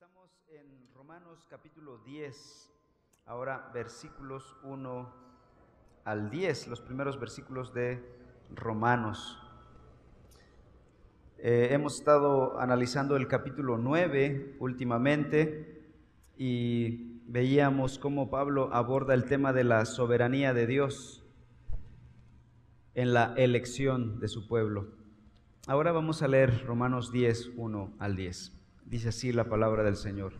Estamos en Romanos capítulo 10, ahora versículos 1 al 10, los primeros versículos de Romanos. Eh, hemos estado analizando el capítulo 9 últimamente y veíamos cómo Pablo aborda el tema de la soberanía de Dios en la elección de su pueblo. Ahora vamos a leer Romanos 10, 1 al 10. Dice así la palabra del Señor.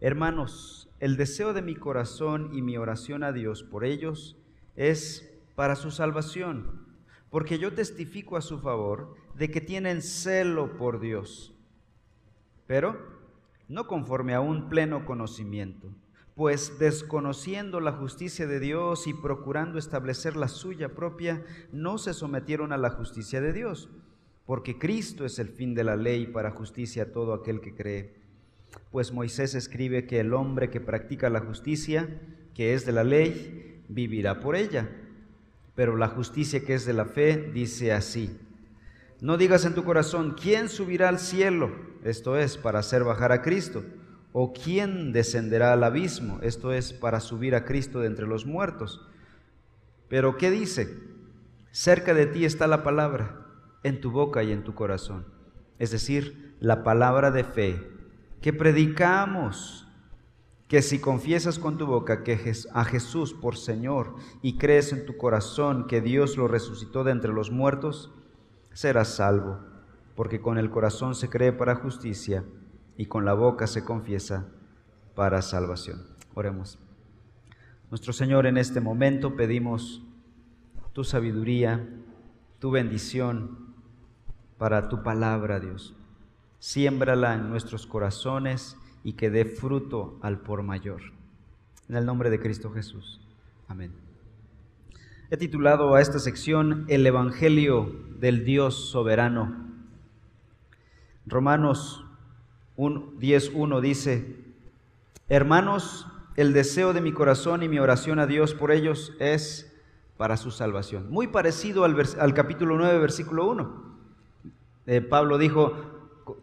Hermanos, el deseo de mi corazón y mi oración a Dios por ellos es para su salvación, porque yo testifico a su favor de que tienen celo por Dios, pero no conforme a un pleno conocimiento, pues desconociendo la justicia de Dios y procurando establecer la suya propia, no se sometieron a la justicia de Dios porque Cristo es el fin de la ley para justicia a todo aquel que cree. Pues Moisés escribe que el hombre que practica la justicia, que es de la ley, vivirá por ella. Pero la justicia que es de la fe dice así, no digas en tu corazón, ¿quién subirá al cielo? Esto es, para hacer bajar a Cristo. ¿O quién descenderá al abismo? Esto es, para subir a Cristo de entre los muertos. Pero ¿qué dice? Cerca de ti está la palabra en tu boca y en tu corazón. Es decir, la palabra de fe que predicamos, que si confiesas con tu boca que a Jesús por Señor y crees en tu corazón que Dios lo resucitó de entre los muertos, serás salvo, porque con el corazón se cree para justicia y con la boca se confiesa para salvación. Oremos. Nuestro Señor, en este momento pedimos tu sabiduría, tu bendición, para tu palabra, Dios. Siémbrala en nuestros corazones y que dé fruto al por mayor. En el nombre de Cristo Jesús. Amén. He titulado a esta sección El Evangelio del Dios soberano. Romanos 10.1 dice, Hermanos, el deseo de mi corazón y mi oración a Dios por ellos es para su salvación. Muy parecido al, al capítulo 9, versículo 1. Eh, Pablo dijo,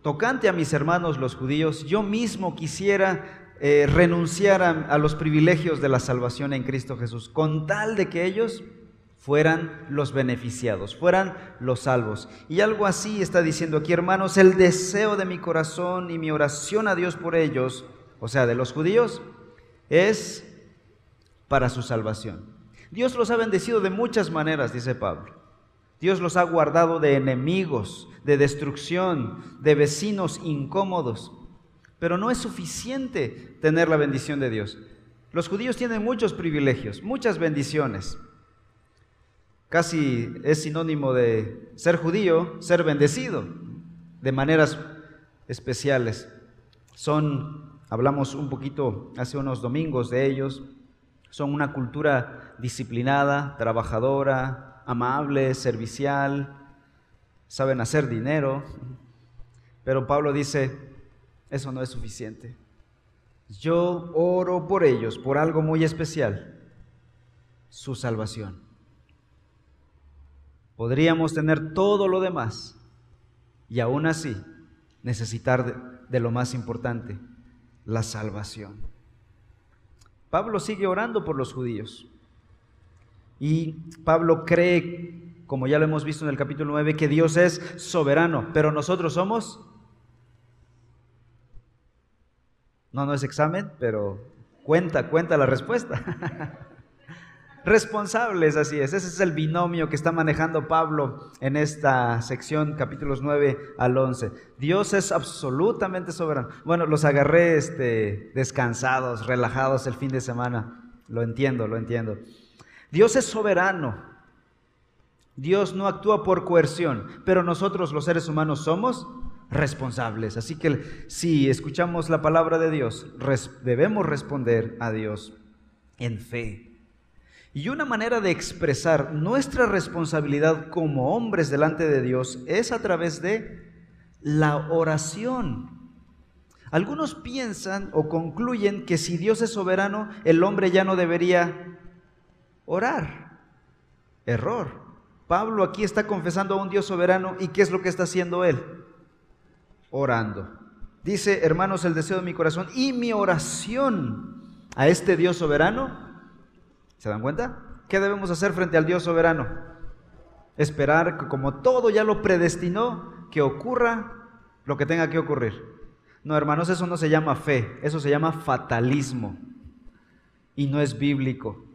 tocante a mis hermanos los judíos, yo mismo quisiera eh, renunciar a, los privilegios de la salvación en Cristo Jesús, con tal de que ellos fueran los beneficiados, fueran los salvos. Y algo así está diciendo aquí, hermanos, el deseo de mi corazón y mi oración a Dios por ellos, o sea, de los judíos, es para su salvación. Dios los ha bendecido de muchas maneras, dice Pablo. Dios los ha guardado de enemigos, de destrucción, de vecinos incómodos. Pero no es suficiente tener la bendición de Dios. Los judíos tienen muchos privilegios, muchas bendiciones. Casi es sinónimo de ser judío, ser bendecido, de maneras especiales. Son, hablamos un poquito hace unos domingos de ellos, son una cultura disciplinada, trabajadora, amable, servicial, saben hacer dinero. Pero Pablo dice, eso no es suficiente. Yo oro por ellos, por algo muy especial, su salvación. Podríamos tener todo lo demás y aún así necesitar de, de lo más importante, la salvación. Pablo sigue orando por los judíos. Y Pablo cree, como ya lo hemos visto en el capítulo 9, que Dios es soberano, pero nosotros somos... No, no es examen, pero cuenta, cuenta la respuesta. Responsables, así es. Ese es el binomio que está manejando Pablo en esta sección, capítulos 9 al 11. Dios es absolutamente soberano. Bueno, los agarré este, descansados, relajados el fin de semana. Lo entiendo, lo entiendo. Dios es soberano. Dios no actúa por coerción, pero nosotros los seres humanos somos responsables. Así que si escuchamos la palabra de Dios, debemos responder a Dios en fe. Y una manera de expresar nuestra responsabilidad como hombres delante de Dios es a través de la oración. Algunos piensan o concluyen que si Dios es soberano, el hombre ya no debería orar. Error. Pablo aquí está confesando a un Dios soberano y ¿qué es lo que está haciendo él? Orando. Dice, hermanos, el deseo de mi corazón y mi oración a este Dios soberano. ¿Se dan cuenta? ¿Qué debemos hacer frente al Dios soberano? Esperar que como todo ya lo predestinó, que ocurra lo que tenga que ocurrir. No, hermanos, eso no se llama fe, eso se llama fatalismo. Y no es bíblico.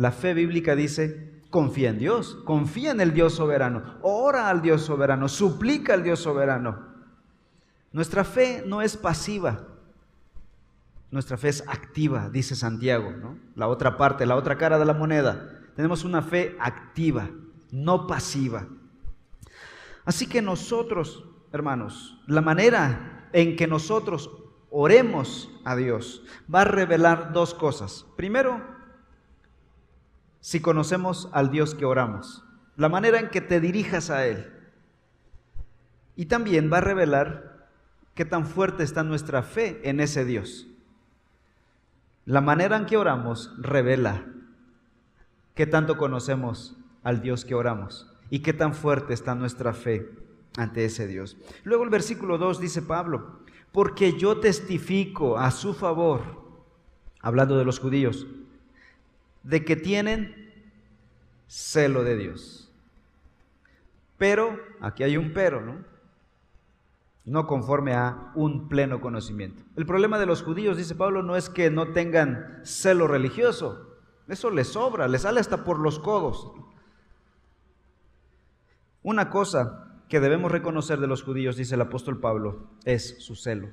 La fe bíblica dice, confía en Dios, confía en el Dios soberano, ora al Dios soberano, suplica al Dios soberano. Nuestra fe no es pasiva, nuestra fe es activa, dice Santiago, ¿no? la otra parte, la otra cara de la moneda. Tenemos una fe activa, no pasiva. Así que nosotros, hermanos, la manera en que nosotros oremos a Dios va a revelar dos cosas. Primero, si conocemos al Dios que oramos, la manera en que te dirijas a Él. Y también va a revelar qué tan fuerte está nuestra fe en ese Dios. La manera en que oramos revela qué tanto conocemos al Dios que oramos y qué tan fuerte está nuestra fe ante ese Dios. Luego el versículo 2 dice Pablo, porque yo testifico a su favor, hablando de los judíos, de que tienen celo de Dios. Pero, aquí hay un pero, ¿no? no conforme a un pleno conocimiento. El problema de los judíos, dice Pablo, no es que no tengan celo religioso, eso les sobra, les sale hasta por los codos. Una cosa que debemos reconocer de los judíos, dice el apóstol Pablo, es su celo.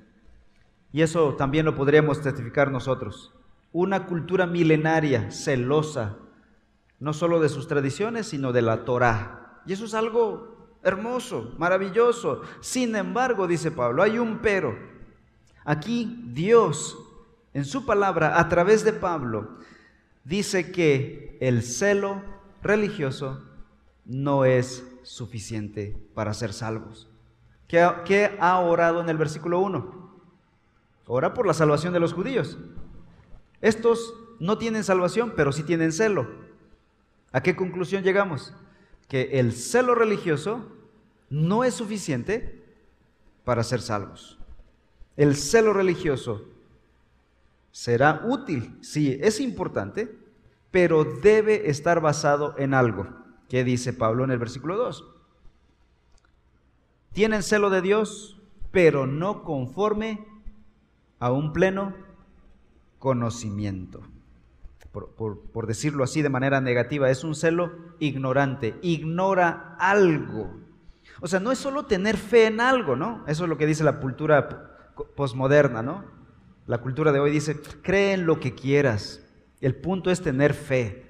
Y eso también lo podríamos testificar nosotros. Una cultura milenaria, celosa, no solo de sus tradiciones, sino de la Torah. Y eso es algo hermoso, maravilloso. Sin embargo, dice Pablo, hay un pero. Aquí Dios, en su palabra, a través de Pablo, dice que el celo religioso no es suficiente para ser salvos. ¿Qué, ha orado en el versículo 1? Ora por la salvación de los judíos. Estos no tienen salvación, pero sí tienen celo. ¿A qué conclusión llegamos? Que el celo religioso no es suficiente para ser salvos. El celo religioso será útil, sí, es importante, pero debe estar basado en algo. ¿Qué dice Pablo en el versículo 2? Tienen celo de Dios, pero no conforme a un pleno conocimiento. Por, decirlo así de manera negativa, es un celo ignorante, ignora algo o sea, no es solo tener fe en algo, ¿no? Eso es lo que dice la cultura posmoderna, ¿no? La cultura de hoy dice, cree en lo que quieras. El punto es tener fe.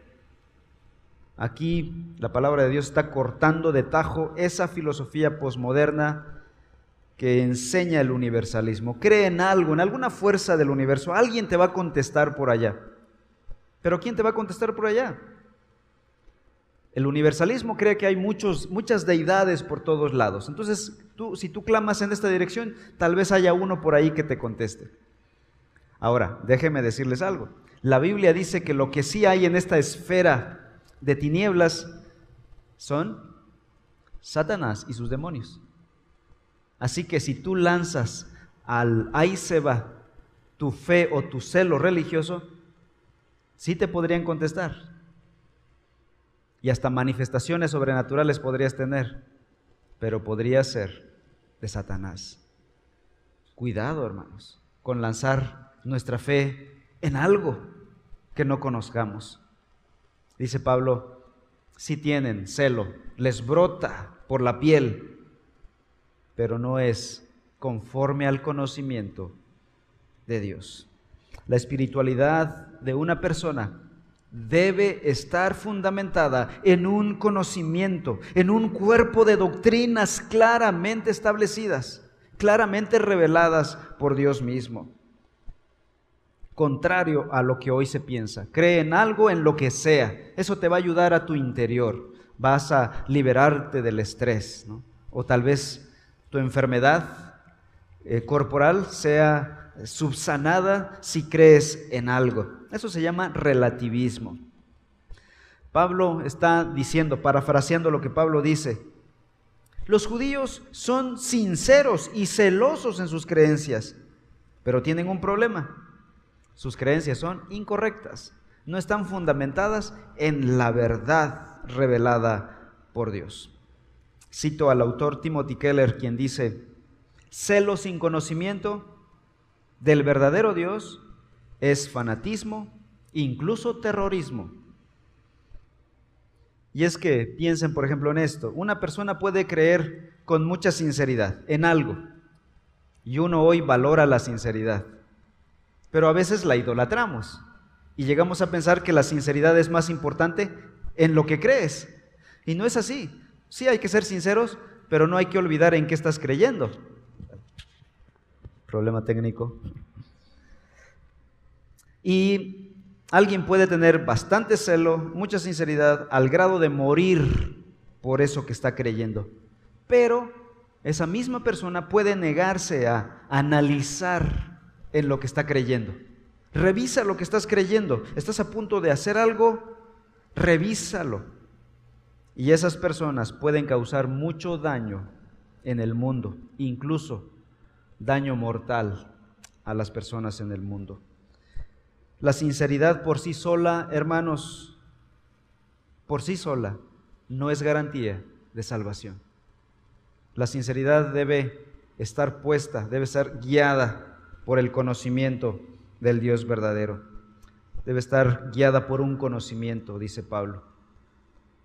Aquí la palabra de Dios está cortando de tajo esa filosofía posmoderna que enseña el universalismo. Cree en algo, en alguna fuerza del universo. Alguien te va a contestar por allá. Pero ¿quién te va a contestar por allá? El universalismo cree que hay muchos, muchas deidades por todos lados. Entonces, tú, si tú clamas en esta dirección, tal vez haya uno por ahí que te conteste. Ahora, déjeme decirles algo. La Biblia dice que lo que sí hay en esta esfera de tinieblas son Satanás y sus demonios. Así que si tú lanzas al ahí tu fe o tu celo religioso, sí te podrían contestar y hasta manifestaciones sobrenaturales podrías tener, pero podría ser de Satanás. Cuidado, hermanos, con lanzar nuestra fe en algo que no conozcamos. Dice Pablo, si tienen celo, les brota por la piel, pero no es conforme al conocimiento de Dios. La espiritualidad de una persona debe estar fundamentada en un conocimiento, en un cuerpo de doctrinas claramente establecidas, claramente reveladas por Dios mismo. Contrario a lo que hoy se piensa. Cree en algo, en lo que sea. Eso te va a ayudar a tu interior. Vas a liberarte del estrés. O tal vez tu enfermedad eh, corporal sea subsanada si crees en algo. Eso se llama relativismo. Pablo está diciendo, parafraseando lo que Pablo dice, Los judíos son sinceros y celosos en sus creencias, pero tienen un problema. Sus creencias son incorrectas, no están fundamentadas en la verdad revelada por Dios. Cito al autor Timothy Keller, quien dice, celo sin conocimiento del verdadero Dios es fanatismo, incluso terrorismo. Y es que piensen, por ejemplo, en esto. Una persona puede creer con mucha sinceridad en algo. Y uno hoy valora la sinceridad. Pero a veces la idolatramos. Y llegamos a pensar que la sinceridad es más importante en lo que crees. Y no es así. Sí hay que ser sinceros, pero no hay que olvidar en qué estás creyendo. Problema técnico. Y alguien puede tener bastante celo, mucha sinceridad, al grado de morir por eso que está creyendo. Pero esa misma persona puede negarse a analizar en lo que está creyendo. Revisa lo que estás creyendo. ¿Estás a punto de hacer algo? Revísalo. Y esas personas pueden causar mucho daño en el mundo, incluso daño mortal a las personas en el mundo. La sinceridad por sí sola, hermanos, por sí sola, no es garantía de salvación. La sinceridad debe estar puesta, debe ser guiada por el conocimiento del Dios verdadero. Debe estar guiada por un conocimiento, dice Pablo.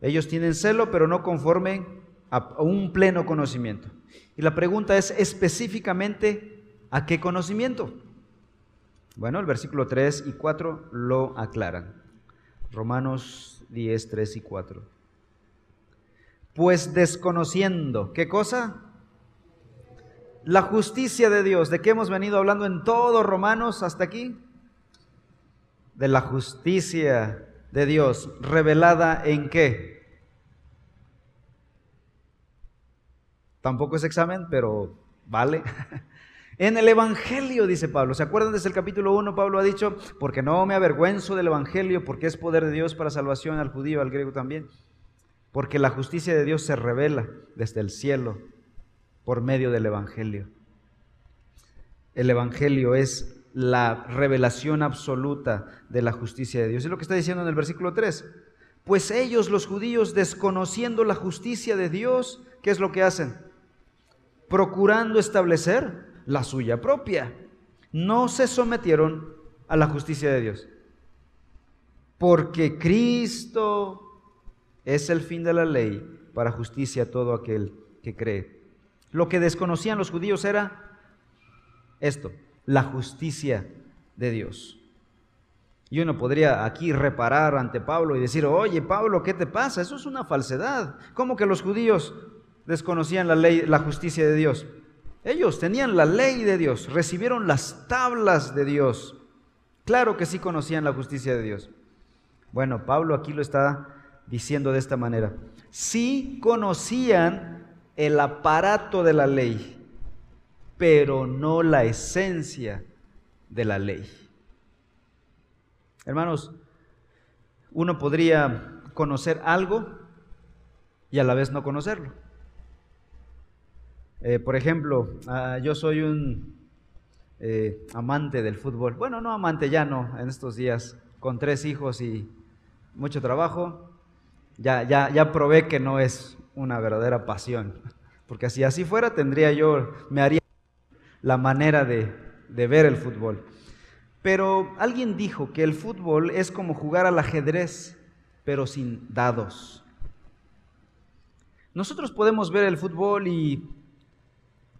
Ellos tienen celo, pero no conforme a un pleno conocimiento. Y la pregunta es específicamente, ¿a qué conocimiento? Bueno, el versículo 3 y 4 lo aclaran. Romanos 10, 3 y 4. Pues desconociendo, ¿qué cosa? La justicia de Dios, ¿de qué hemos venido hablando en todos Romanos hasta aquí? De la justicia de Dios, revelada en qué? Tampoco es examen, pero vale. En el Evangelio, dice Pablo. ¿Se acuerdan desde el capítulo 1? Pablo ha dicho, porque no me avergüenzo del Evangelio, porque es poder de Dios para salvación al judío, al griego también. Porque la justicia de Dios se revela desde el cielo por medio del Evangelio. El Evangelio es la revelación absoluta de la justicia de Dios. Es lo que está diciendo en el versículo 3. Pues ellos, los judíos, desconociendo la justicia de Dios, ¿qué es lo que hacen? Procurando establecer la suya propia. No se sometieron a la justicia de Dios. Porque Cristo es el fin de la ley para justicia a todo aquel que cree. Lo que desconocían los judíos era esto, la justicia de Dios. Y uno podría aquí reparar ante Pablo y decir, oye Pablo, ¿qué te pasa? Eso es una falsedad. ¿Cómo que los judíos desconocían la ley, la justicia de Dios? Ellos tenían la ley de Dios, recibieron las tablas de Dios. Claro que sí conocían la justicia de Dios. Bueno, Pablo aquí lo está diciendo de esta manera. Sí conocían el aparato de la ley, pero no la esencia de la ley. Hermanos, uno podría conocer algo y a la vez no conocerlo. Eh, por ejemplo, ah, yo soy un eh, amante del fútbol. Bueno, no amante ya no, en estos días, con tres hijos y mucho trabajo, ya, ya, ya probé que no es una verdadera pasión. Porque si así fuera, tendría yo, me haría la manera de, de ver el fútbol. Pero alguien dijo que el fútbol es como jugar al ajedrez, pero sin dados. Nosotros podemos ver el fútbol y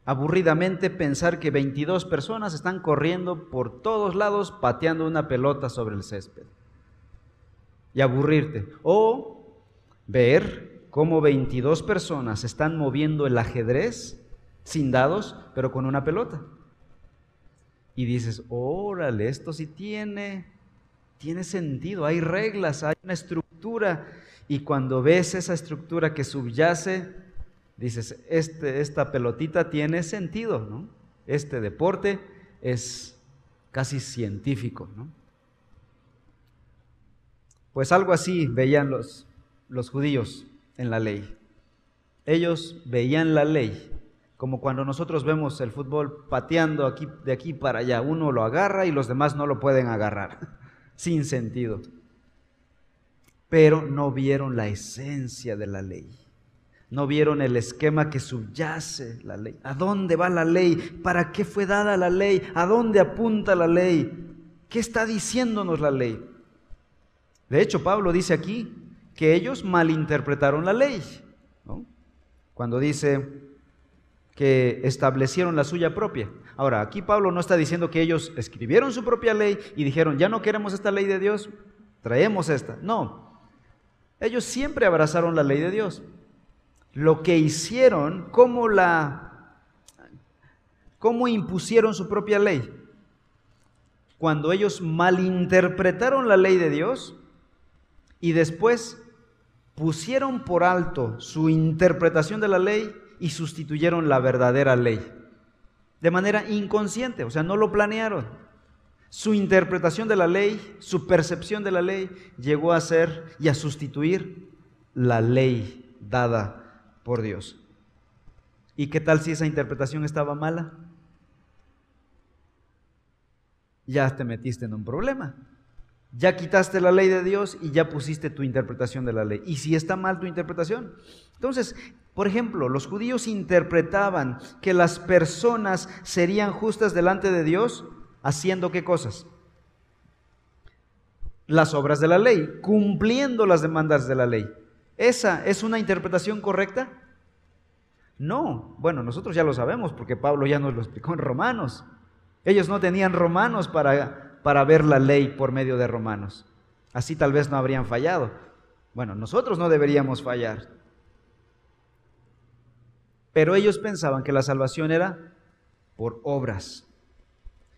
aburridamente pensar que 22 personas están corriendo por todos lados pateando una pelota sobre el césped y aburrirte. O ver cómo 22 personas están moviendo el ajedrez sin dados, pero con una pelota. Y dices, órale, esto sí tiene, tiene sentido, hay reglas, hay una estructura. Y cuando ves esa estructura que subyace, dices, este, esta pelotita tiene sentido, ¿no? Este deporte es casi científico, ¿no? Pues algo así veían los, los judíos en la ley. Ellos veían la ley como cuando nosotros vemos el fútbol pateando aquí, de aquí para allá. Uno lo agarra y los demás no lo pueden agarrar. Sin sentido. Pero no vieron la esencia de la ley. No vieron el esquema que subyace la ley. ¿A dónde va la ley? ¿Para qué fue dada la ley? ¿A dónde apunta la ley? ¿Qué está diciéndonos la ley? De hecho, Pablo dice aquí que ellos malinterpretaron la ley. Cuando dice, que establecieron la suya propia. Ahora, aquí Pablo no está diciendo que ellos escribieron su propia ley y dijeron, ya no queremos esta ley de Dios, traemos esta. No, ellos siempre abrazaron la ley de Dios. Lo que hicieron, cómo la, cómo impusieron su propia ley. Cuando ellos malinterpretaron la ley de Dios y después pusieron por alto su interpretación de la ley y sustituyeron la verdadera ley. De manera inconsciente, o sea, no lo planearon. Su interpretación de la ley, su percepción de la ley, llegó a ser y a sustituir la ley dada por Dios. ¿Y qué tal si esa interpretación estaba mala? Ya te metiste en un problema. Ya quitaste la ley de Dios y ya pusiste tu interpretación de la ley. ¿Y si está mal tu interpretación? Entonces, por ejemplo, los judíos interpretaban que las personas serían justas delante de Dios haciendo qué cosas? Las obras de la ley, cumpliendo las demandas de la ley. ¿Esa es una interpretación correcta? No, bueno, nosotros ya lo sabemos porque Pablo ya nos lo explicó en Romanos. Ellos no tenían romanos para para ver la ley por medio de Romanos. Así tal vez no habrían fallado. Bueno, nosotros no deberíamos fallar. Pero ellos pensaban que la salvación era por obras.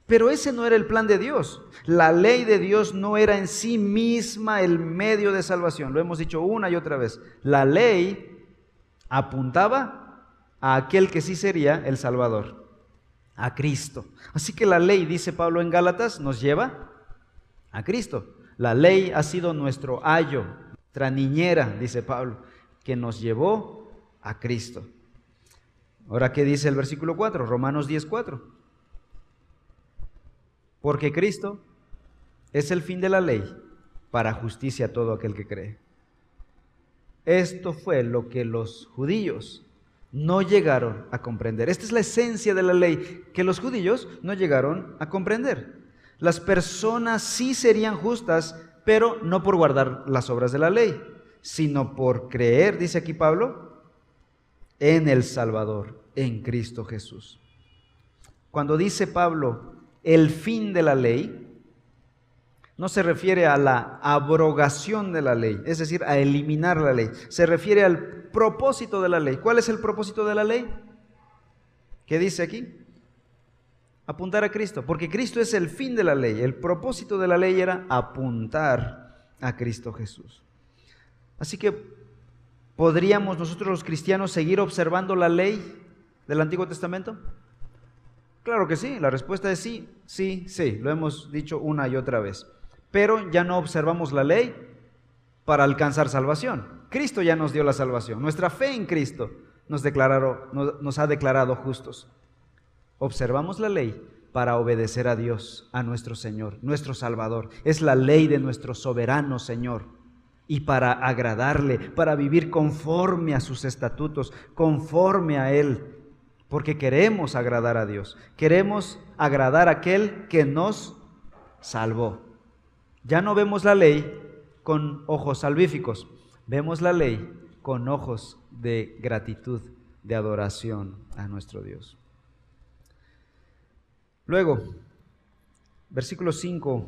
Pero ese no era el plan de Dios. La ley de Dios no era en sí misma el medio de salvación. Lo hemos dicho una y otra vez. La ley apuntaba a aquel que sí sería el Salvador a Cristo. Así que la ley, dice Pablo en Gálatas, nos lleva a Cristo. La ley ha sido nuestro ayo, nuestra niñera, dice Pablo, que nos llevó a Cristo. Ahora, ¿qué dice el versículo 4? Romanos 10, 4. Porque Cristo es el fin de la ley para justicia a todo aquel que cree. Esto fue lo que los judíos no llegaron a comprender. Esta es la esencia de la ley que los judíos no llegaron a comprender. Las personas sí serían justas, pero no por guardar las obras de la ley, sino por creer, dice aquí Pablo, en el Salvador, en Cristo Jesús. Cuando dice Pablo el fin de la ley, no se refiere a la abrogación de la ley, es decir, a eliminar la ley. Se refiere al propósito de la ley. ¿Cuál es el propósito de la ley? ¿Qué dice aquí? Apuntar a Cristo, porque Cristo es el fin de la ley. El propósito de la ley era apuntar a Cristo Jesús. Así que, ¿podríamos nosotros los cristianos seguir observando la ley del Antiguo Testamento? Claro que sí, la respuesta es sí, sí, sí, lo hemos dicho una y otra vez pero ya no observamos la ley para alcanzar salvación. Cristo ya nos dio la salvación. Nuestra fe en Cristo nos, nos ha declarado justos. Observamos la ley para obedecer a Dios, a nuestro Señor, nuestro Salvador. Es la ley de nuestro soberano Señor. Y para agradarle, para vivir conforme a sus estatutos, conforme a Él, porque queremos agradar a Dios. Queremos agradar a aquel que nos salvó. Ya no vemos la ley con ojos salvíficos, vemos la ley con ojos de gratitud, de adoración a nuestro Dios. Luego, versículo 5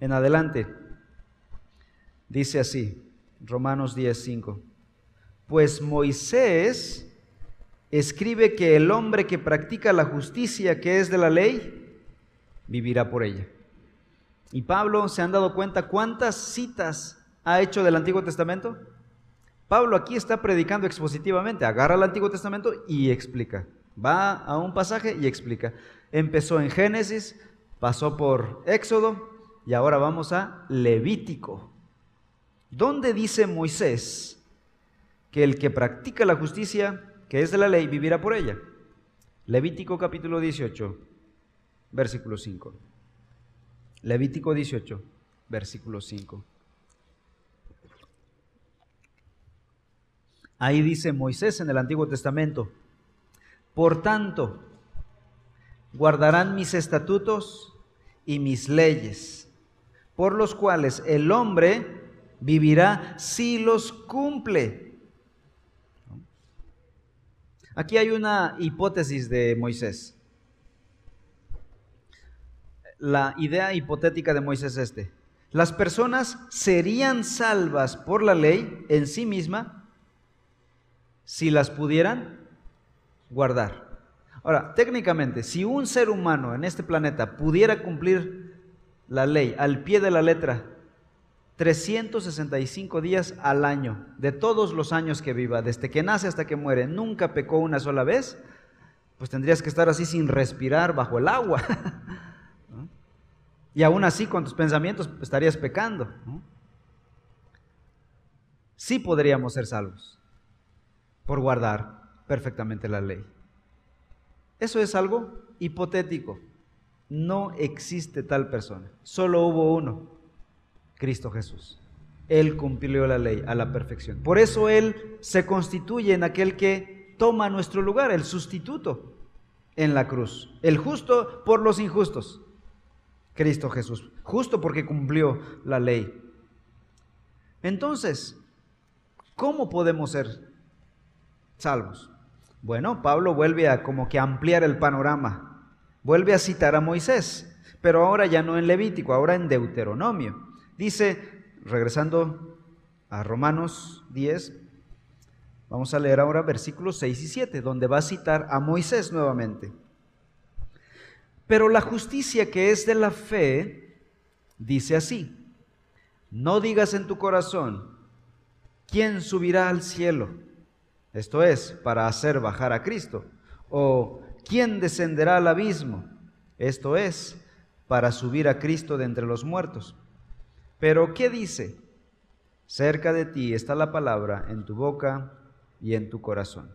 en adelante, dice así, Romanos 10, 5. Pues Moisés escribe que el hombre que practica la justicia que es de la ley, vivirá por ella. Y Pablo, ¿se han dado cuenta cuántas citas ha hecho del Antiguo Testamento? Pablo aquí está predicando expositivamente, agarra el Antiguo Testamento y explica. Va a un pasaje y explica. Empezó en Génesis, pasó por Éxodo y ahora vamos a Levítico. ¿Dónde dice Moisés que el que practica la justicia, que es de la ley, vivirá por ella. Levítico capítulo 18, versículo 5. Levítico 18, versículo 5. Ahí dice Moisés en el Antiguo Testamento, por tanto, guardarán mis estatutos y mis leyes, por los cuales el hombre vivirá si los cumple. Aquí hay una hipótesis de Moisés. La idea hipotética de Moisés es este. Las personas serían salvas por la ley en sí misma si las pudieran guardar. Ahora, técnicamente, si un ser humano en este planeta pudiera cumplir la ley al pie de la letra 365 días al año, de todos los años que viva, desde que nace hasta que muere, nunca pecó una sola vez, pues tendrías que estar así sin respirar bajo el agua. Y aún así con tus pensamientos estarías pecando. Sí podríamos ser salvos por guardar perfectamente la ley. Eso es algo hipotético. No existe tal persona. Solo hubo uno, Cristo Jesús. Él cumplió la ley a la perfección. Por eso Él se constituye en aquel que toma nuestro lugar, el sustituto en la cruz. El justo por los injustos. Cristo Jesús. Justo porque cumplió la ley. Entonces, ¿cómo podemos ser salvos? Bueno, Pablo vuelve a como que ampliar el panorama. Vuelve a citar a Moisés, pero ahora ya no en Levítico, ahora en Deuteronomio. Dice, regresando a Romanos 10, vamos a leer ahora versículos 6 y 7, donde va a citar a Moisés nuevamente. Pero la justicia que es de la fe dice así, no digas en tu corazón, ¿quién subirá al cielo? Esto es, para hacer bajar a Cristo. O ¿quién descenderá al abismo? Esto es, para subir a Cristo de entre los muertos. Pero ¿qué dice? Cerca de ti está la palabra en tu boca y en tu corazón.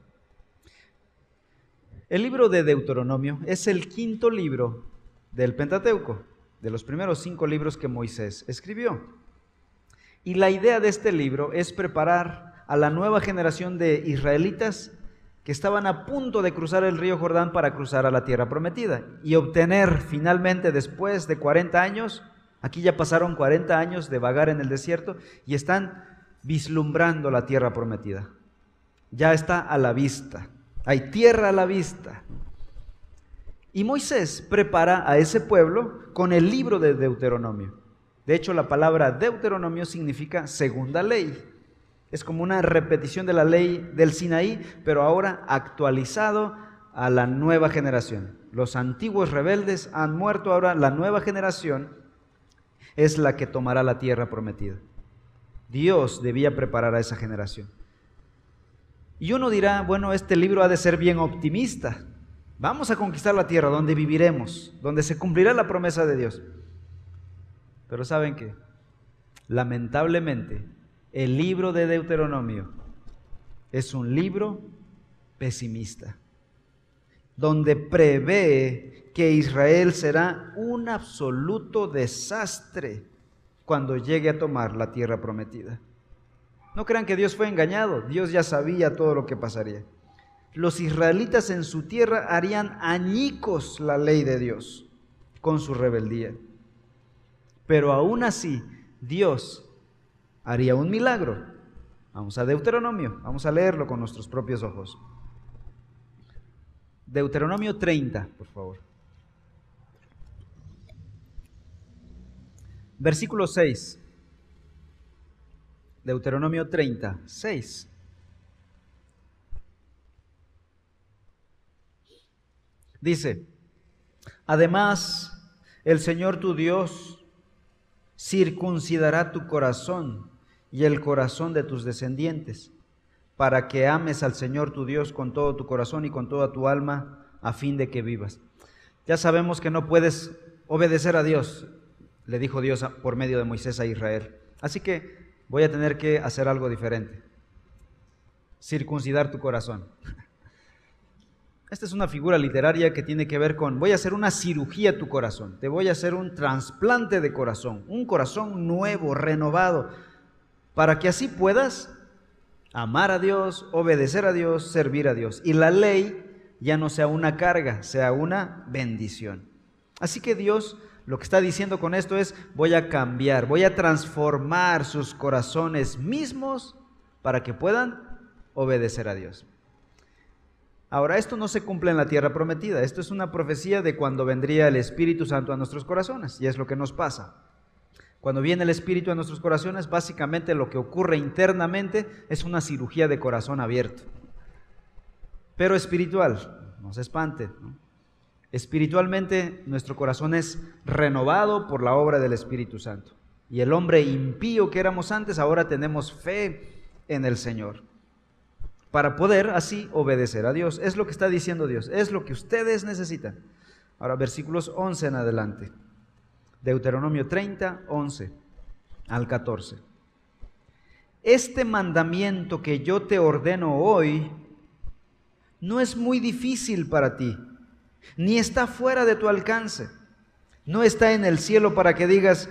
El libro de Deuteronomio es el quinto libro del Pentateuco, de los primeros cinco libros que Moisés escribió. Y la idea de este libro es preparar a la nueva generación de israelitas que estaban a punto de cruzar el río Jordán para cruzar a la tierra prometida y obtener finalmente después de 40 años, aquí ya pasaron 40 años de vagar en el desierto y están vislumbrando la tierra prometida. Ya está a la vista, hay tierra a la vista. Y Moisés prepara a ese pueblo con el libro de Deuteronomio. De hecho, la palabra Deuteronomio significa segunda ley. Es como una repetición de la ley del Sinaí, pero ahora actualizado a la nueva generación. Los antiguos rebeldes han muerto, ahora la nueva generación es la que tomará la tierra prometida. Dios debía preparar a esa generación. Y uno dirá, bueno, este libro ha de ser bien optimista. Vamos a conquistar la tierra donde viviremos, donde se cumplirá la promesa de Dios. Pero ¿saben qué? Lamentablemente, el libro de Deuteronomio es un libro pesimista, donde prevé que Israel será un absoluto desastre cuando llegue a tomar la tierra prometida. No crean que Dios fue engañado, Dios ya sabía todo lo que pasaría. Los israelitas en su tierra harían añicos la ley de Dios con su rebeldía. Pero aún así, Dios haría un milagro. Vamos a Deuteronomio, vamos a leerlo con nuestros propios ojos. Deuteronomio 30, por favor. Versículo 6. Deuteronomio 30, 6. Dice, además, el Señor tu Dios circuncidará tu corazón y el corazón de tus descendientes, para que ames al Señor tu Dios con todo tu corazón y con toda tu alma, a fin de que vivas. Ya sabemos que no puedes obedecer a Dios, le dijo Dios por medio de Moisés a Israel. Así que voy a tener que hacer algo diferente. circuncidar tu corazón. Esta es una figura literaria que tiene que ver con, voy a hacer una cirugía a tu corazón, te voy a hacer un trasplante de corazón, un corazón nuevo, renovado, para que así puedas amar a Dios, obedecer a Dios, servir a Dios. Y la ley ya no sea una carga, sea una bendición. Así que Dios lo que está diciendo con esto es, voy a cambiar, voy a transformar sus corazones mismos para que puedan obedecer a Dios. Ahora, esto no se cumple en la tierra prometida, esto es una profecía de cuando vendría el Espíritu Santo a nuestros corazones, y es lo que nos pasa. Cuando viene el Espíritu a nuestros corazones, básicamente lo que ocurre internamente es una cirugía de corazón abierto, pero espiritual, no se espante. Espiritualmente nuestro corazón es renovado por la obra del Espíritu Santo. Y el hombre impío que éramos antes, ahora tenemos fe en el Señor. Para poder así obedecer a Dios. Es lo que está diciendo Dios. Es lo que ustedes necesitan. Ahora versículos 11 en adelante. Deuteronomio 30, 11 al 14. Este mandamiento que yo te ordeno hoy no es muy difícil para ti ni está fuera de tu alcance. No está en el cielo para que digas,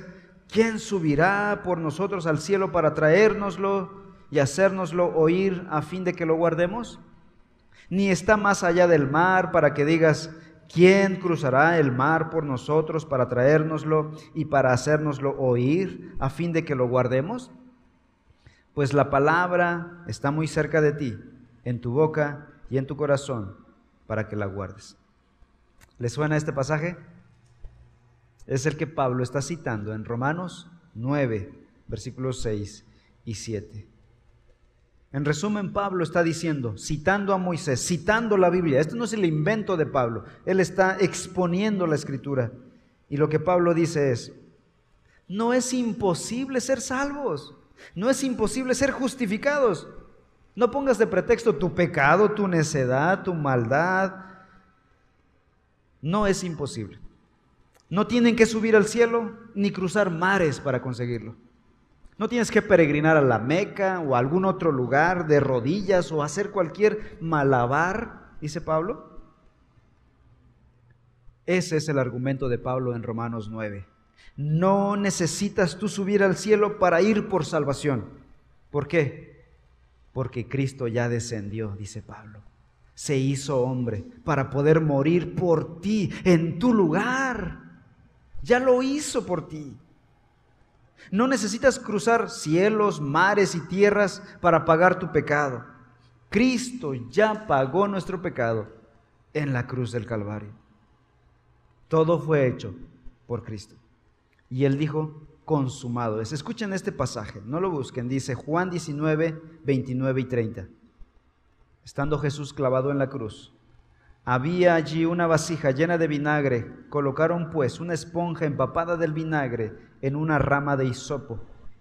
¿quién subirá por nosotros al cielo para traérnoslo y hacérnoslo oír a fin de que lo guardemos? Ni está más allá del mar para que digas, ¿quién cruzará el mar por nosotros para traérnoslo y para hacérnoslo oír a fin de que lo guardemos? Pues la palabra está muy cerca de ti, en tu boca y en tu corazón, para que la guardes. ¿Le suena este pasaje? Es el que Pablo está citando en Romanos 9, versículos 6 y 7. En resumen, Pablo está diciendo, citando a Moisés, citando la Biblia. Esto no es el invento de Pablo, él está exponiendo la escritura. Y lo que Pablo dice es, no es imposible ser salvos, no es imposible ser justificados. No pongas de pretexto tu pecado, tu necedad, tu maldad, no es imposible. No tienen que subir al cielo ni cruzar mares para conseguirlo. No tienes que peregrinar a la Meca o a algún otro lugar de rodillas o hacer cualquier malabar, dice Pablo. Ese es el argumento de Pablo en Romanos 9. No necesitas tú subir al cielo para ir por salvación. ¿Por qué? Porque Cristo ya descendió, dice Pablo se hizo hombre para poder morir por ti en tu lugar. Ya lo hizo por ti. No necesitas cruzar cielos, mares y tierras para pagar tu pecado. Cristo ya pagó nuestro pecado en la cruz del Calvario. Todo fue hecho por Cristo. Y él dijo, consumado es. Escuchen este pasaje, no lo busquen. Dice Juan 19, 29 y 30 estando Jesús clavado en la cruz. Había allí una vasija llena de vinagre. Colocaron pues una esponja empapada del vinagre en una rama de hisopo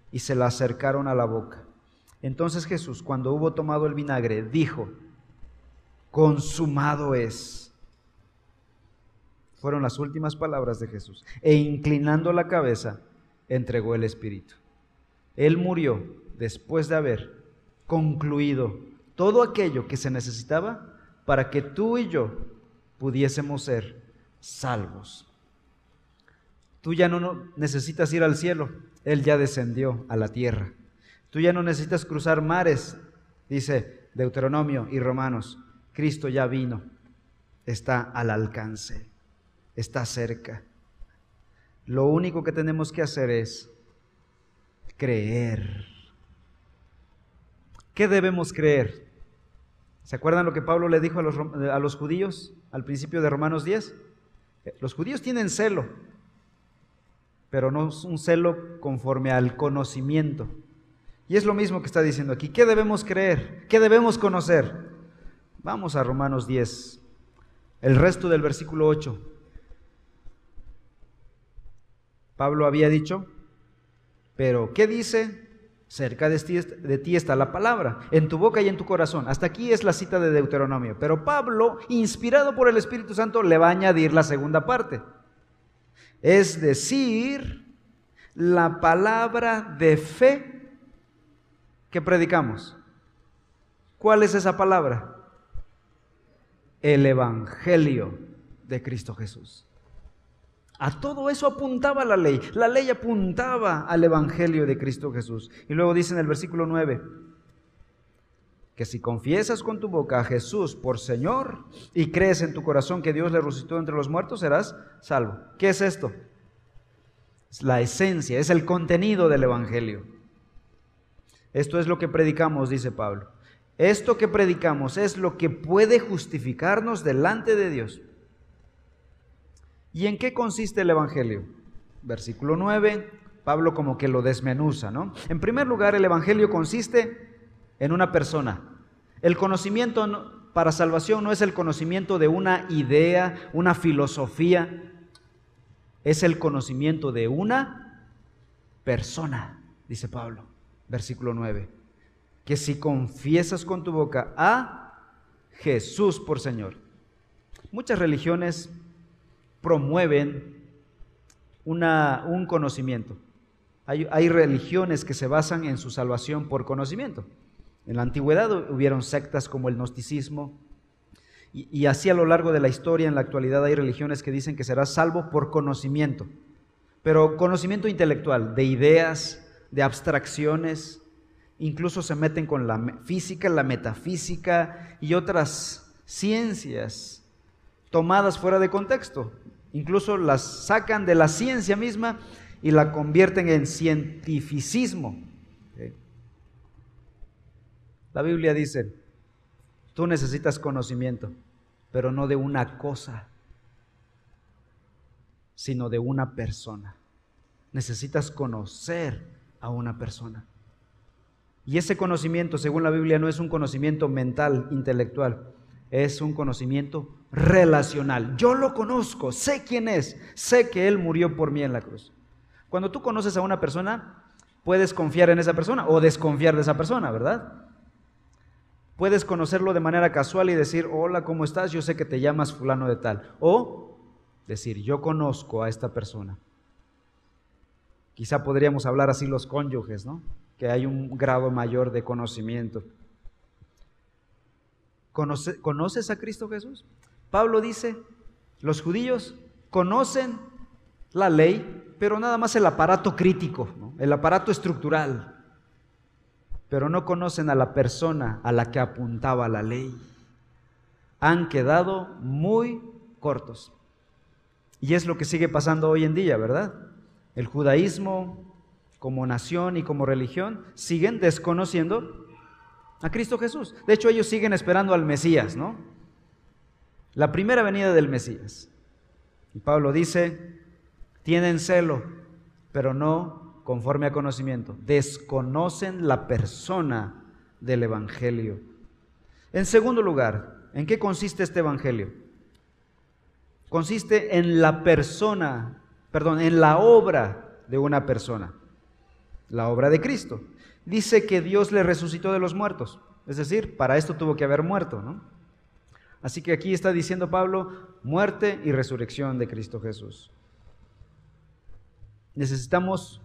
y se la acercaron a la boca. Entonces Jesús, cuando hubo tomado el vinagre, dijo, consumado es. Fueron las últimas palabras de Jesús. E inclinando la cabeza, entregó el Espíritu. Él murió después de haber concluido todo aquello que se necesitaba para que tú y yo pudiésemos ser salvos. Tú ya no necesitas ir al cielo, Él ya descendió a la tierra. Tú ya no necesitas cruzar mares, dice Deuteronomio y Romanos. Cristo ya vino, está al alcance, está cerca. Lo único que tenemos que hacer es creer. ¿Qué debemos creer? ¿Se acuerdan lo que Pablo le dijo a los, a los judíos al principio de Romanos 10? Eh, los judíos tienen celo, pero no es un celo conforme al conocimiento. Y es lo mismo que está diciendo aquí. ¿Qué debemos creer? ¿Qué debemos conocer? Vamos a Romanos 10, el resto del versículo 8. Pablo había dicho, pero ¿qué dice? Cerca de ti, está la palabra, en tu boca y en tu corazón. Hasta aquí es la cita de Deuteronomio. Pero Pablo, inspirado por el Espíritu Santo, le va a añadir la segunda parte. Es decir, la palabra de fe que predicamos. ¿Cuál es esa palabra? El Evangelio de Cristo Jesús. A todo eso apuntaba la ley. La ley apuntaba al Evangelio de Cristo Jesús. Y luego dice en el versículo 9, que si confiesas con tu boca a Jesús por Señor y crees en tu corazón que Dios le resucitó entre los muertos, serás salvo. ¿Qué es esto? Es la esencia, es el contenido del Evangelio. Esto es lo que predicamos, dice Pablo. Esto que predicamos es lo que puede justificarnos delante de Dios. ¿Y en qué consiste el Evangelio? Versículo 9, Pablo como que lo desmenuza, ¿no? En primer lugar, el Evangelio consiste en una persona. El conocimiento para salvación no es el conocimiento de una idea, una filosofía, es el conocimiento de una persona, dice Pablo, versículo 9, que si confiesas con tu boca a Jesús por Señor. Muchas religiones promueven un conocimiento. Hay, religiones que se basan en su salvación por conocimiento. En la antigüedad hubieron sectas como el gnosticismo, y, así a lo largo de la historia, en la actualidad hay religiones que dicen que serás salvo por conocimiento, pero conocimiento intelectual, de ideas, de abstracciones, incluso se meten con la física, la metafísica y otras ciencias tomadas fuera de contexto. Incluso las sacan de la ciencia misma y la convierten en cientificismo. La Biblia dice, tú necesitas conocimiento, pero no de una cosa, sino de una persona. Necesitas conocer a una persona. Y ese conocimiento, según la Biblia, no es un conocimiento mental, intelectual, es un conocimiento relacional. Yo lo conozco, sé quién es, sé que Él murió por mí en la cruz. Cuando tú conoces a una persona, puedes confiar en esa persona o desconfiar de esa persona, ¿verdad? Puedes conocerlo de manera casual y decir, hola, ¿cómo estás? Yo sé que te llamas fulano de tal. O decir, yo conozco a esta persona. Quizá podríamos hablar así los cónyuges, ¿no? Que hay un grado mayor de conocimiento. ¿Conoces a Cristo Jesús? Pablo dice, los judíos conocen la ley, pero nada más el aparato crítico, el aparato estructural pero no conocen a la persona a la que apuntaba la ley. Han quedado muy cortos. Y es lo que sigue pasando hoy en día, ¿verdad? El judaísmo como nación y como religión siguen desconociendo a Cristo Jesús. De hecho, ellos siguen esperando al Mesías, ¿no? La primera venida del Mesías. Y Pablo dice, tienen celo, pero no conforme a conocimiento, desconocen la persona del Evangelio. En segundo lugar, ¿en qué consiste este Evangelio? Consiste en la persona, perdón, en la obra de una persona, la obra de Cristo. Dice que Dios le resucitó de los muertos, es decir, para esto tuvo que haber muerto, ¿no? Así que aquí está diciendo Pablo, muerte y resurrección de Cristo Jesús. Necesitamos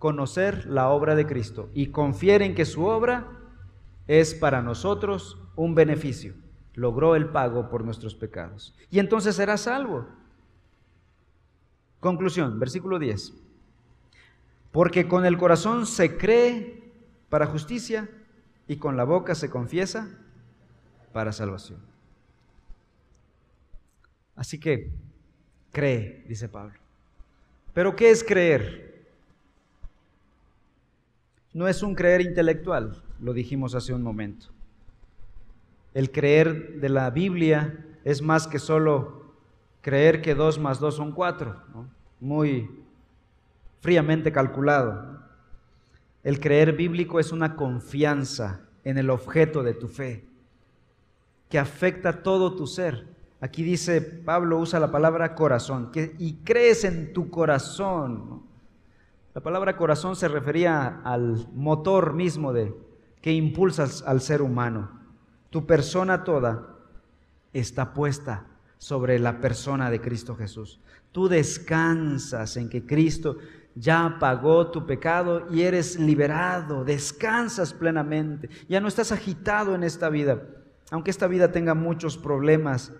conocer la obra de Cristo y confiar en que su obra es para nosotros un beneficio. Logró el pago por nuestros pecados. Y entonces será salvo. Conclusión, versículo 10. Porque con el corazón se cree para justicia y con la boca se confiesa para salvación. Así que cree, dice Pablo. Pero ¿qué es creer? no es un creer intelectual, lo dijimos hace un momento. El creer de la Biblia es más que solo creer que dos más dos son cuatro, muy fríamente calculado. El creer bíblico es una confianza en el objeto de tu fe, que afecta todo tu ser. Aquí dice, Pablo usa la palabra corazón, y crees en tu corazón. La palabra corazón se refería al motor mismo de que impulsas al ser humano. Tu persona toda está puesta sobre la persona de Cristo Jesús. Tú descansas en que Cristo ya pagó tu pecado y eres liberado, descansas plenamente, ya no estás agitado en esta vida. Aunque esta vida tenga muchos problemas,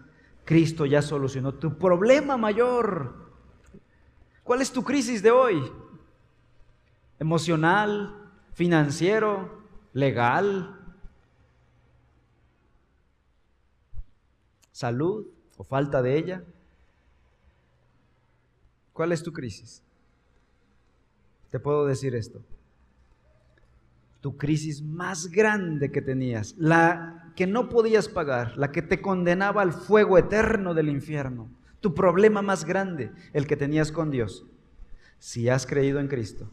Cristo ya solucionó tu problema mayor. ¿Cuál es tu crisis de hoy? ¿Emocional? ¿Financiero? ¿Legal? ¿Salud o falta de ella? ¿Cuál es tu crisis? Te puedo decir esto. Tu crisis más grande que tenías, la que no podías pagar, la que te condenaba al fuego eterno del infierno, tu problema más grande, el que tenías con Dios, si has creído en Cristo,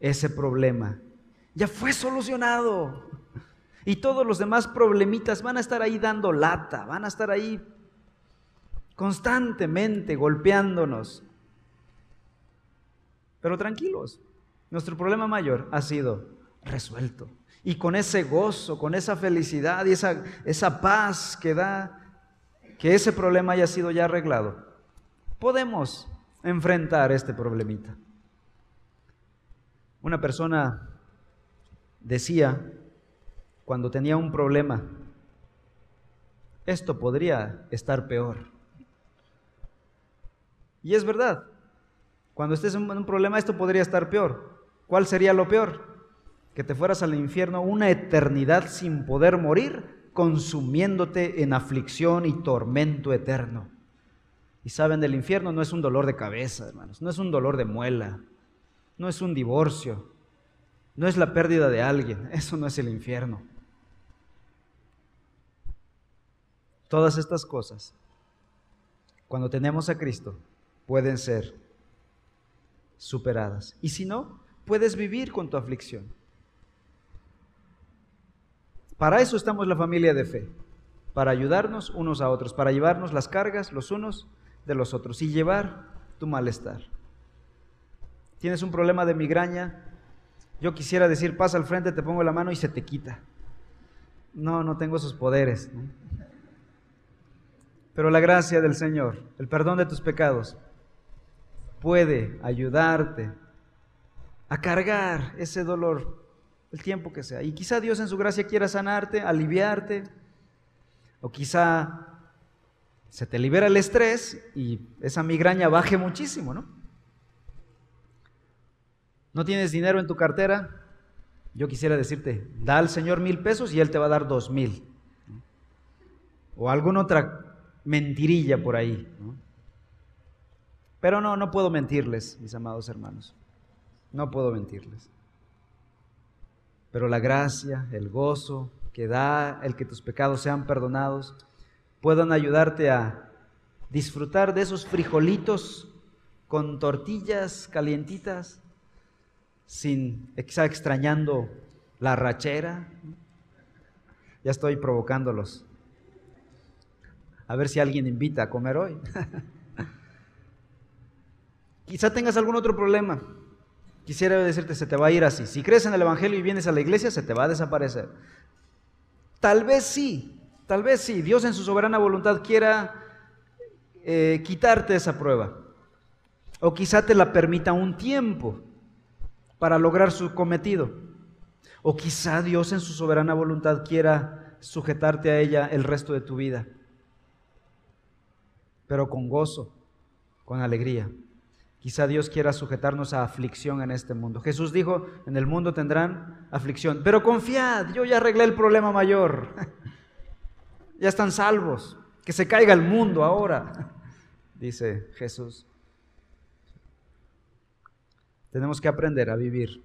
ese problema ya fue solucionado. Y todos los demás problemitas van a estar ahí dando lata, van a estar ahí constantemente golpeándonos, pero tranquilos, nuestro problema mayor ha sido resuelto. Y con ese gozo, con esa felicidad y esa, esa paz que da que ese problema haya sido ya arreglado, podemos enfrentar este problemita. Una persona decía, cuando tenía un problema, esto podría estar peor. Y es verdad, cuando estés en un problema, esto podría estar peor. ¿Cuál sería lo peor? Que te fueras al infierno una eternidad sin poder morir, consumiéndote en aflicción y tormento eterno. Y saben, del infierno no es un dolor de cabeza, hermanos, no es un dolor de muela, no es un divorcio, no es la pérdida de alguien, eso no es el infierno. Todas estas cosas, cuando tenemos a Cristo, pueden ser superadas. Y si no, puedes vivir con tu aflicción. Para eso estamos la familia de fe, para ayudarnos unos a otros, para llevarnos las cargas los unos de los otros y llevar tu malestar. Tienes un problema de migraña, yo quisiera decir, pasa al frente, te pongo la mano y se te quita. No, no tengo esos poderes. Pero la gracia del Señor, el perdón de tus pecados, puede ayudarte a cargar ese dolor el tiempo que sea. Y quizá Dios en su gracia quiera sanarte, aliviarte, o quizá se te libera el estrés y esa migraña baje muchísimo, ¿no? ¿No tienes dinero en tu cartera? Yo quisiera decirte, da al Señor mil pesos y Él te va a dar dos mil. O alguna otra mentirilla por ahí. ¿no? Pero no, no puedo mentirles, mis amados hermanos. No puedo mentirles. Pero la gracia, el gozo que da el que tus pecados sean perdonados, puedan ayudarte a disfrutar de esos frijolitos con tortillas calientitas, sin extrañando la rachera. Ya estoy provocándolos. A ver si alguien invita a comer hoy. Quizá tengas algún otro problema. Quisiera decirte, se te va a ir así. Si crees en el Evangelio y vienes a la iglesia, se te va a desaparecer. Tal vez sí, tal vez sí. Dios en su soberana voluntad quiera eh, quitarte esa prueba. O quizá te la permita un tiempo para lograr su cometido. O quizá Dios en su soberana voluntad quiera sujetarte a ella el resto de tu vida. Pero con gozo, con alegría. Quizá Dios quiera sujetarnos a aflicción en este mundo. Jesús dijo, en el mundo tendrán aflicción, pero confiad, yo ya arreglé el problema mayor. ya están salvos, que se caiga el mundo ahora, dice Jesús. Tenemos que aprender a vivir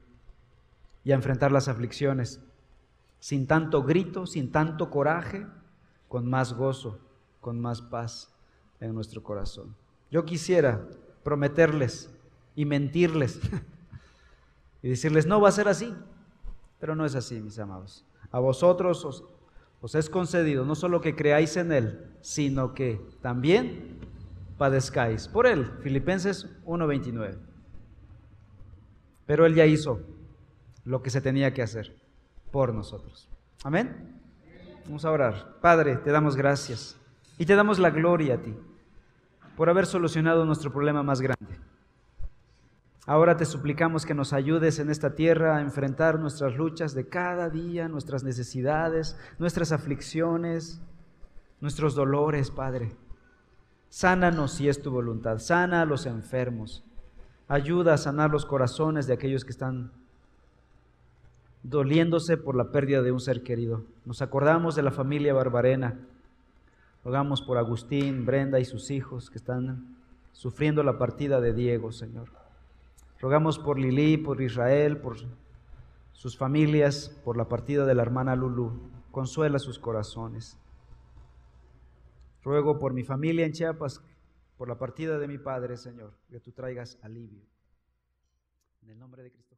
y a enfrentar las aflicciones sin tanto grito, sin tanto coraje, con más gozo, con más paz en nuestro corazón. Yo quisiera prometerles y mentirles y decirles, no va a ser así. Pero no es así, mis amados. A vosotros os, es concedido no solo que creáis en Él, sino que también padezcáis por Él. Filipenses 1:29. Pero Él ya hizo lo que se tenía que hacer por nosotros. Amén. Vamos a orar. Padre, te damos gracias y te damos la gloria a ti por haber solucionado nuestro problema más grande. Ahora te suplicamos que nos ayudes en esta tierra a enfrentar nuestras luchas de cada día, nuestras necesidades, nuestras aflicciones, nuestros dolores, Padre. Sánanos si es tu voluntad, sana a los enfermos, ayuda a sanar los corazones de aquellos que están doliéndose por la pérdida de un ser querido. Nos acordamos de la familia Barbarena, rogamos por Agustín, Brenda y sus hijos que están sufriendo la partida de Diego, Señor. Rogamos por Lili, por Israel, por sus familias, por la partida de la hermana Lulu. Consuela sus corazones. Ruego por mi familia en Chiapas, por la partida de mi padre, Señor, que tú traigas alivio. En el nombre de Cristo.